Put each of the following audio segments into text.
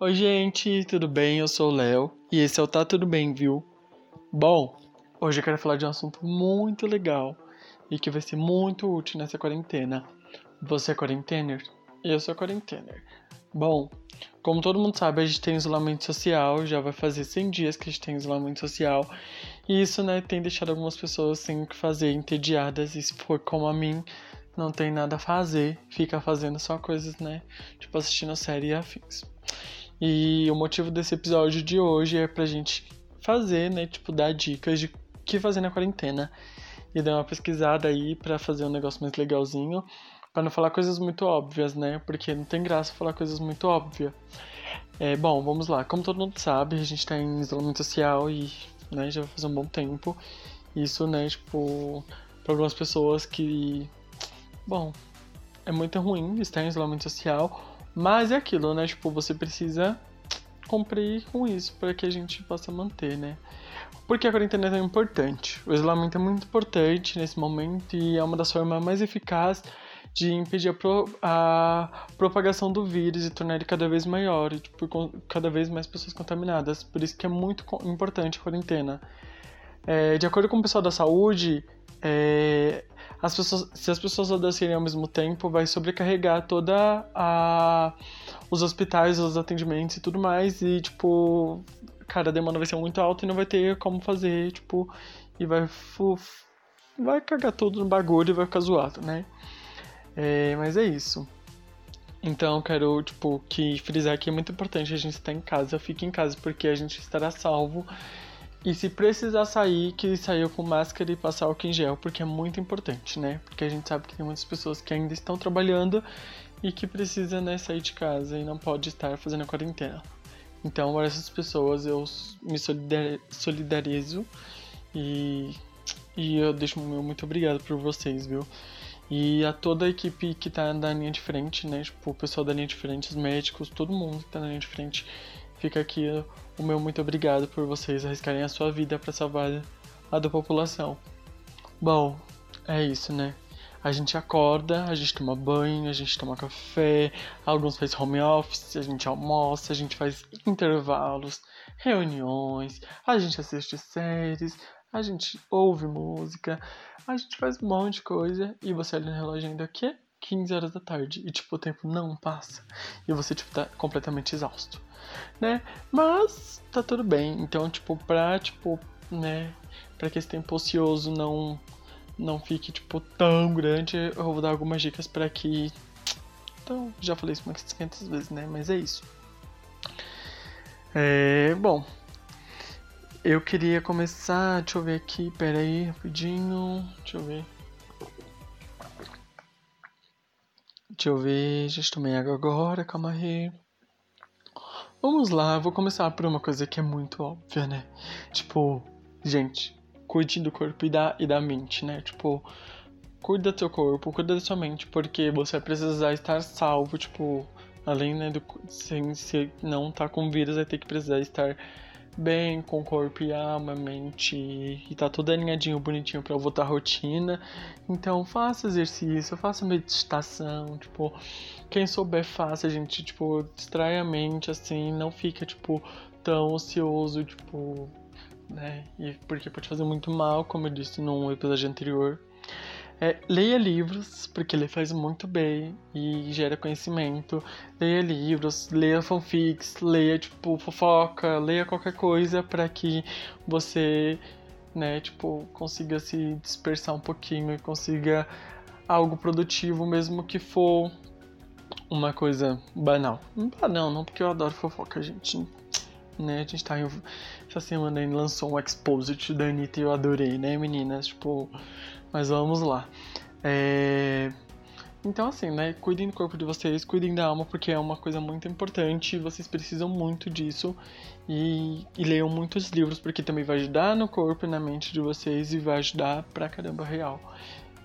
Oi, gente, tudo bem? Eu sou o Léo e esse é o Tá Tudo Bem, viu? Bom, hoje eu quero falar de um assunto muito legal e que vai ser muito útil nessa quarentena. Você é quarentener? Eu sou quarentener. Bom, como todo mundo sabe, a gente tem isolamento social, já vai fazer 100 dias que a gente tem isolamento social, e isso, né, tem deixado algumas pessoas sem o que fazer, entediadas, e se for como a mim, não tem nada a fazer, fica fazendo só coisas, né, tipo assistindo série e afins. E o motivo desse episódio de hoje é pra gente fazer, né? Tipo, dar dicas de o que fazer na quarentena. E dar uma pesquisada aí para fazer um negócio mais legalzinho. para não falar coisas muito óbvias, né? Porque não tem graça falar coisas muito óbvias. É, bom, vamos lá. Como todo mundo sabe, a gente tá em isolamento social e né, já fazer um bom tempo. Isso, né, tipo, para algumas pessoas que. Bom, é muito ruim estar em isolamento social mas é aquilo, né? Tipo, você precisa cumprir com isso para que a gente possa manter, né? Porque a quarentena é tão importante. O isolamento é muito importante nesse momento e é uma das formas mais eficazes de impedir a, pro, a, propagação do vírus e tornar ele cada vez maior e tipo, cada vez mais pessoas contaminadas. Por isso que é muito importante a quarentena. É, de acordo com o pessoal da saúde, é, as pessoas, se as pessoas adoecerem ao mesmo tempo, vai sobrecarregar toda a os hospitais, os atendimentos e tudo mais e tipo, cara, a demanda vai ser muito alta e não vai ter como fazer, tipo, e vai vai cagar tudo no bagulho e vai ficar zoado, né? É, mas é isso. Então, quero, tipo, que frisar que é muito importante a gente estar em casa, fique em casa porque a gente estará salvo e se precisar sair, que saiu com máscara e passar álcool em gel, porque é muito importante, né? Porque a gente sabe que tem muitas pessoas que ainda estão trabalhando e que precisa né, sair de casa e não pode estar fazendo a quarentena. Então, para essas pessoas eu me solidarizo e, e eu deixo meu muito obrigado por vocês, viu? E a toda a equipe que tá na linha de frente, né? Tipo, o pessoal da linha de frente, os médicos, todo mundo que tá na linha de frente Fica aqui o meu muito obrigado por vocês arriscarem a sua vida para salvar a da população. Bom, é isso, né? A gente acorda, a gente toma banho, a gente toma café, alguns fazem home office, a gente almoça, a gente faz intervalos, reuniões, a gente assiste séries, a gente ouve música, a gente faz um monte de coisa e você olha no relógio ainda que 15 horas da tarde e tipo o tempo não passa e você tipo tá completamente exausto né? Mas tá tudo bem. Então, tipo, pra, tipo, né, para que esse tempo ocioso não não fique tipo tão grande, eu vou dar algumas dicas para que então, já falei isso umas 500 vezes, né? Mas é isso. É, bom, eu queria começar, deixa eu ver aqui, pera aí, rapidinho, deixa eu ver. Deixa eu tomei água agora, calma aí. Vamos lá, vou começar por uma coisa que é muito óbvia, né? Tipo, gente, cuide do corpo e da, e da mente, né? Tipo, cuida do teu corpo, cuida da sua mente, porque você vai precisar estar salvo, tipo, além, né, do sem se não tá com vírus, vai ter que precisar estar bem com corpo e alma, mente e tá tudo alinhadinho, bonitinho para voltar à rotina. Então faça exercício, faça meditação, tipo, quem souber faça, a gente, tipo, distrai a mente assim, não fica tipo tão ocioso, tipo, né? E porque pode fazer muito mal, como eu disse num episódio anterior. É, leia livros, porque ele faz muito bem e gera conhecimento. Leia livros, leia fanfics, leia, tipo, fofoca, leia qualquer coisa para que você, né, tipo, consiga se dispersar um pouquinho e consiga algo produtivo, mesmo que for uma coisa banal. Banal, não, porque eu adoro fofoca, gente. Né, a gente tá. Essa semana aí lançou um Exposit da Anitta e eu adorei, né, meninas? Tipo, mas vamos lá. É... Então, assim, né? Cuidem do corpo de vocês, cuidem da alma, porque é uma coisa muito importante. Vocês precisam muito disso. E, e leiam muitos livros, porque também vai ajudar no corpo e na mente de vocês e vai ajudar pra caramba real.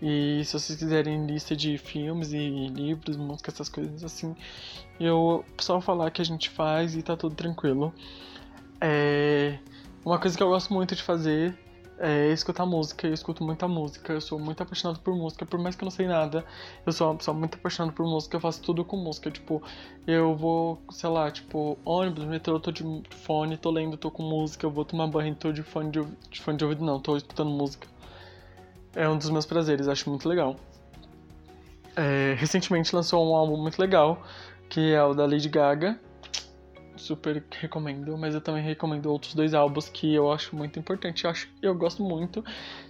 E se vocês quiserem lista de filmes e livros, música, essas coisas assim, eu só falar que a gente faz e tá tudo tranquilo. É... Uma coisa que eu gosto muito de fazer é escutar música. Eu escuto muita música. Eu sou muito apaixonado por música, por mais que eu não sei nada. Eu sou uma pessoa muito apaixonada por música. Eu faço tudo com música. Tipo, eu vou, sei lá, tipo, ônibus, metrô, tô de fone, tô lendo, tô com música. Eu vou tomar banho, tô de fone de, de fone de ouvido, não, tô escutando música. É um dos meus prazeres, acho muito legal. É, recentemente lançou um álbum muito legal, que é o da Lady Gaga, super recomendo, mas eu também recomendo outros dois álbuns que eu acho muito importante, eu acho eu gosto muito,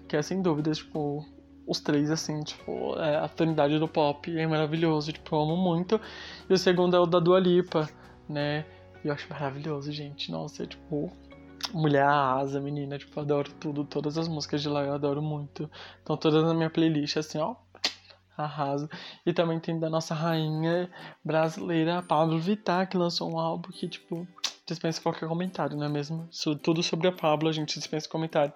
que é sem dúvida, tipo, os três, assim, tipo, é, a tonalidade do pop é maravilhoso, tipo, eu amo muito. E o segundo é o da Dua Lipa, né? E eu acho maravilhoso, gente. Nossa, é tipo, Mulher Asa, menina, tipo, adoro tudo, todas as músicas de lá eu adoro muito. Então todas na minha playlist, assim, ó, arraso. E também tem da nossa rainha brasileira, Pablo Vittar, que lançou um álbum que, tipo, dispensa qualquer comentário, não é mesmo? Tudo sobre a Pablo a gente dispensa comentário.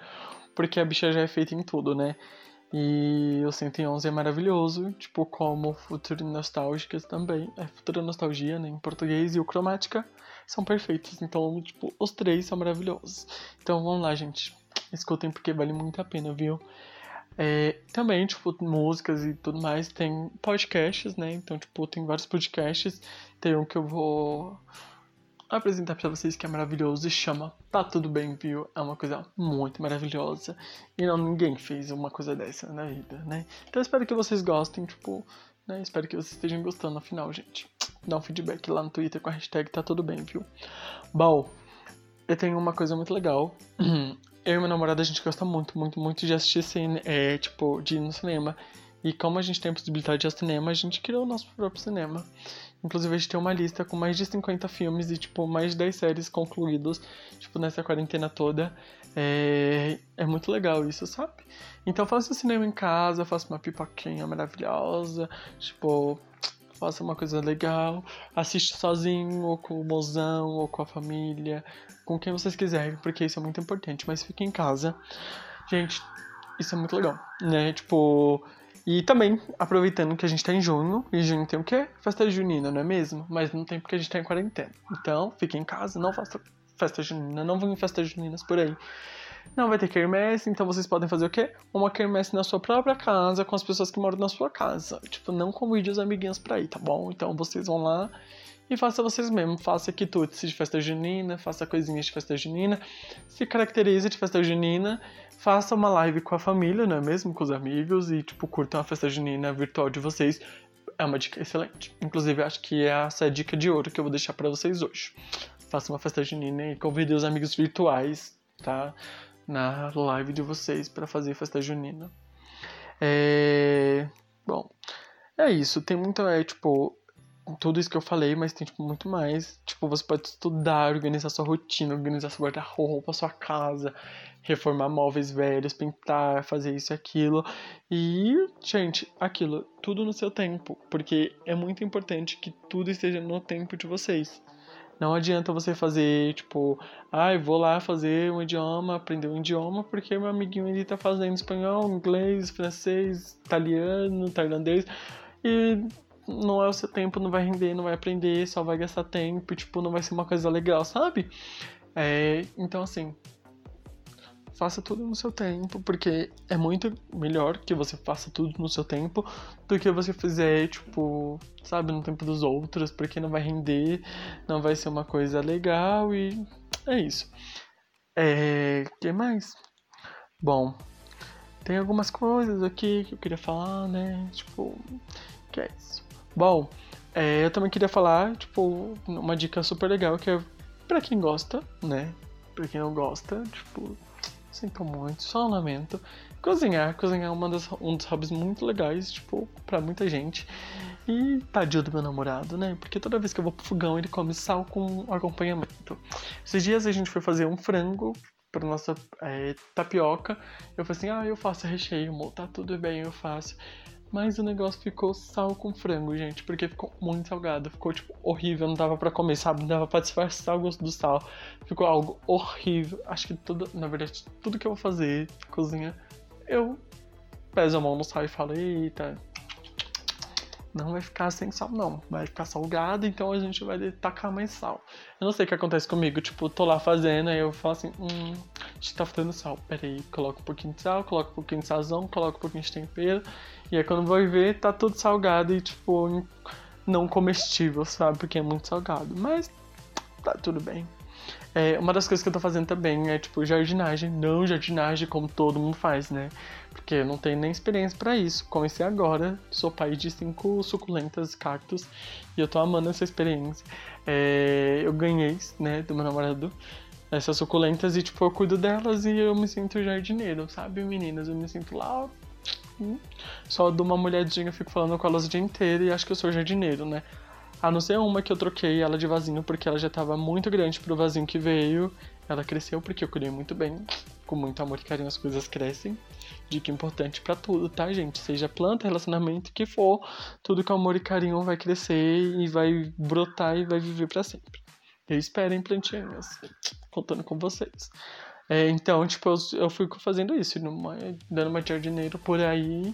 Porque a bicha já é feita em tudo, né? E o 111 é maravilhoso, tipo, como Futuro Nostálgicas também. É Futuro Nostalgia, né, em português, e o Cromática são perfeitos. Então, tipo, os três são maravilhosos. Então vamos lá, gente. Escutem porque vale muito a pena, viu? É, também, tipo, músicas e tudo mais, tem podcasts, né? Então, tipo, tem vários podcasts. Tem um que eu vou apresentar para vocês que é maravilhoso e chama Tá Tudo Bem, viu? É uma coisa muito maravilhosa. E não ninguém fez uma coisa dessa na vida, né? Então, espero que vocês gostem, tipo, né? Espero que vocês estejam gostando no final, gente. Dá um feedback lá no Twitter com a hashtag Tá Tudo Bem, viu? Bom, eu tenho uma coisa muito legal. eu e meu namorado, a gente gosta muito, muito, muito de assistir cine, é, tipo, de ir no cinema. E como a gente tem a possibilidade de ir cinema, a gente criou o nosso próprio cinema. Inclusive, a gente tem uma lista com mais de 50 filmes e, tipo, mais de 10 séries concluídos, tipo, nessa quarentena toda. É, é muito legal isso, sabe? Então, faça o cinema em casa, faça uma pipoquinha maravilhosa, tipo, faça uma coisa legal, assiste sozinho, ou com o mozão, ou com a família, com quem vocês quiserem, porque isso é muito importante, mas fique em casa. Gente, isso é muito legal, né? Tipo, e também, aproveitando que a gente tá em junho, e junho tem o quê? Festa junina, não é mesmo? Mas não tem porque a gente tá em quarentena. Então, fique em casa, não faça festa junina, não vão em festas juninas por aí. Não vai ter quermesse, então vocês podem fazer o quê? Uma quermesse na sua própria casa, com as pessoas que moram na sua casa. Tipo, não convide os amiguinhos pra ir, tá bom? Então vocês vão lá e faça vocês mesmos. Faça quitutes de festa junina, faça coisinhas de festa junina, se caracterize de festa junina, faça uma live com a família, não é mesmo? Com os amigos e, tipo, curtam a festa junina virtual de vocês. É uma dica excelente. Inclusive, acho que é essa a dica de ouro que eu vou deixar para vocês hoje. Faça uma festa junina e convide os amigos virtuais, tá? na live de vocês para fazer festa junina. É... Bom, é isso. Tem muito, é, tipo, tudo isso que eu falei, mas tem, tipo, muito mais. Tipo, você pode estudar, organizar sua rotina, organizar seu guarda-roupa, sua casa, reformar móveis velhos, pintar, fazer isso e aquilo. E, gente, aquilo, tudo no seu tempo. Porque é muito importante que tudo esteja no tempo de vocês. Não adianta você fazer, tipo, ai, ah, vou lá fazer um idioma, aprender um idioma, porque meu amiguinho ele tá fazendo espanhol, inglês, francês, italiano, tailandês, e não é o seu tempo, não vai render, não vai aprender, só vai gastar tempo, tipo, não vai ser uma coisa legal, sabe? É, então, assim, faça tudo no seu tempo, porque é muito melhor que você faça tudo no seu tempo do que você fizer, tipo, sabe, no tempo dos outros, porque não vai render, não vai ser uma coisa legal e é isso. É. que mais? Bom, tem algumas coisas aqui que eu queria falar, né? Tipo, que é isso. Bom, é, eu também queria falar, tipo, uma dica super legal que é pra quem gosta, né? Pra quem não gosta, tipo, Sinto muito, só lamento. Cozinhar, cozinhar é uma das, um dos hobbies muito legais, tipo, pra muita gente. E tadinho do meu namorado, né? Porque toda vez que eu vou pro fogão ele come sal com acompanhamento. Esses dias a gente foi fazer um frango pra nossa é, tapioca. Eu falei assim, ah, eu faço recheio, amor, tá tudo bem, eu faço. Mas o negócio ficou sal com frango, gente, porque ficou muito salgado. Ficou, tipo, horrível, não dava para comer, sabe? Não dava pra disfarçar o gosto do sal. Ficou algo horrível. Acho que tudo, na verdade, tudo que eu vou fazer, cozinha, eu peso a mão no sal e falo, eita, não vai ficar sem sal, não. Vai ficar salgado, então a gente vai tacar mais sal. Eu não sei o que acontece comigo, tipo, tô lá fazendo, aí eu falo assim, hum, gente, tá faltando sal. Pera aí, coloca um pouquinho de sal, coloca um pouquinho de sazão, coloca um pouquinho de tempero. E aí quando vai ver, tá tudo salgado e, tipo, não comestível, sabe? Porque é muito salgado. Mas tá tudo bem. É, uma das coisas que eu tô fazendo também é, tipo, jardinagem. Não jardinagem como todo mundo faz, né? Porque eu não tenho nem experiência para isso. Comecei agora, sou pai de cinco suculentas cactos e eu tô amando essa experiência. É, eu ganhei, né, do meu namorado essas suculentas e, tipo, eu cuido delas e eu me sinto jardineiro, sabe, meninas? Eu me sinto lá. Hum, só dou uma molhadinha, fico falando com elas o dia inteiro e acho que eu sou jardineiro, né? A não ser uma que eu troquei ela de vasinho porque ela já tava muito grande pro vasinho que veio. Ela cresceu porque eu cuidei muito bem. Com muito amor e carinho as coisas crescem. Dica importante para tudo, tá, gente? Seja planta, relacionamento, que for, tudo com amor e carinho vai crescer e vai brotar e vai viver para sempre. Eu espero em plantinhas, contando com vocês. É, então, tipo, eu, eu fico fazendo isso, numa, dando uma jardineiro por aí.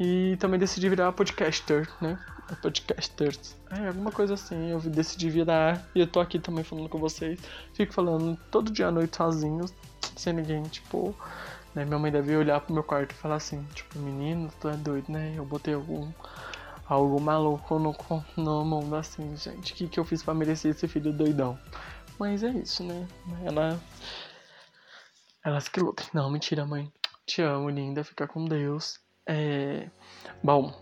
E também decidi virar podcaster, né? Podcasters. É, alguma coisa assim. Eu decidi virar. E eu tô aqui também falando com vocês. Fico falando todo dia à noite sozinho, sem ninguém, tipo. Né? Minha mãe deve olhar pro meu quarto e falar assim, tipo, menino, tu é doido, né? Eu botei algum. Algo maluco no, no mundo assim, gente. O que, que eu fiz pra merecer esse filho doidão? Mas é isso, né? Ela. Elas que lutem. Não, mentira, mãe. Te amo, linda. Fica com Deus. É. Bom.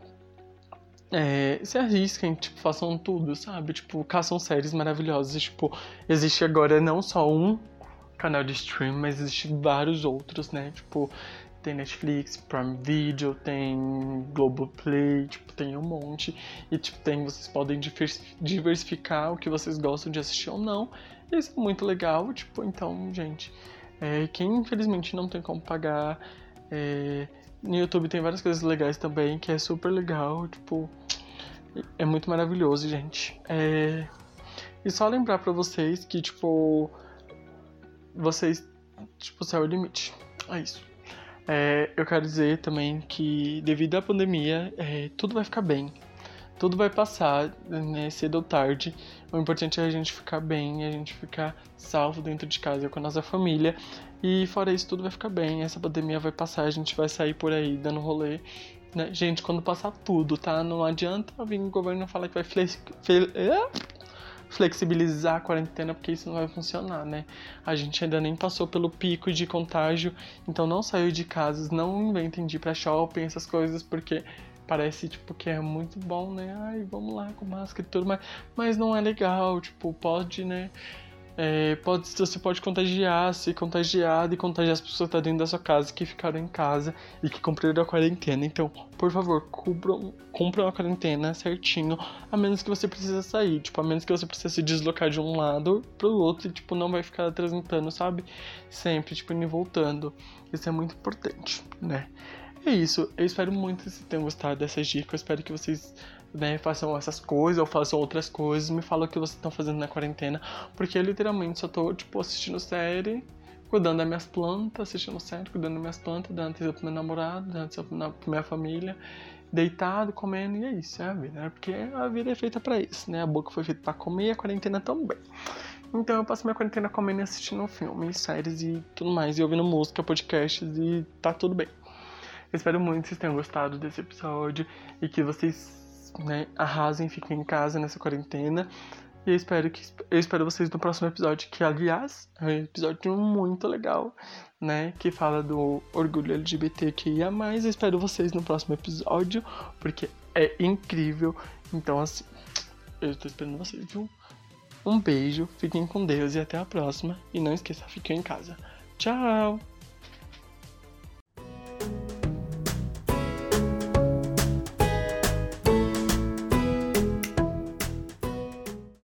É, se arrisquem, tipo, façam tudo, sabe? Tipo, caçam séries maravilhosas. Tipo, existe agora não só um canal de stream, mas existe vários outros, né? Tipo, tem Netflix, Prime Video, tem Globoplay, tipo, tem um monte. E, tipo, tem, vocês podem diversificar o que vocês gostam de assistir ou não. Isso é muito legal, tipo, então, gente, é, quem infelizmente não tem como pagar é, no YouTube tem várias coisas legais também, que é super legal, tipo, é muito maravilhoso, gente. É... E só lembrar para vocês que, tipo, vocês, tipo, céu é o limite. É isso. É, eu quero dizer também que, devido à pandemia, é, tudo vai ficar bem. Tudo vai passar, né, cedo ou tarde. O importante é a gente ficar bem, a gente ficar salvo dentro de casa com a nossa família. E fora isso, tudo vai ficar bem. Essa pandemia vai passar, a gente vai sair por aí dando rolê. Né? Gente, quando passar tudo, tá? Não adianta vir o governo falar que vai flex... flexibilizar a quarentena, porque isso não vai funcionar, né? A gente ainda nem passou pelo pico de contágio, então não saiu de casa, não inventem de ir pra shopping, essas coisas, porque parece, tipo, que é muito bom, né? Ai, vamos lá com máscara e tudo, mas, mas não é legal, tipo, pode, né? É, pode, você pode contagiar, ser contagiado e contagiar as pessoas que estão dentro da sua casa que ficaram em casa e que cumpriram a quarentena. Então, por favor, cumpram, cumpram a quarentena certinho, a menos que você precisa sair, tipo, a menos que você precisa se deslocar de um lado pro outro e, tipo, não vai ficar transitando, sabe? Sempre, tipo, indo e voltando. Isso é muito importante, né? É isso, eu espero muito que vocês tenham gostado dessas dicas, eu espero que vocês né, façam essas coisas ou façam outras coisas, me falam o que vocês estão fazendo na quarentena, porque eu literalmente só tô, tipo, assistindo série, cuidando das minhas plantas, assistindo série, cuidando das minhas plantas, dando atenção pro meu namorado, dando atenção pra minha família, deitado, comendo, e é isso, é a vida, né? Porque a vida é feita para isso, né? A boca foi feita para comer e a quarentena também. Então eu passo minha quarentena comendo e assistindo filmes, séries e tudo mais, e ouvindo música, podcasts e tá tudo bem. Espero muito que vocês tenham gostado desse episódio e que vocês né, arrasem, fiquem em casa nessa quarentena. E eu espero, que, eu espero vocês no próximo episódio, que aliás é um episódio muito legal, né? Que fala do orgulho LGBTQIA. Eu espero vocês no próximo episódio, porque é incrível. Então, assim, eu estou esperando vocês, viu? Um beijo, fiquem com Deus e até a próxima. E não esqueça, fiquem em casa. Tchau!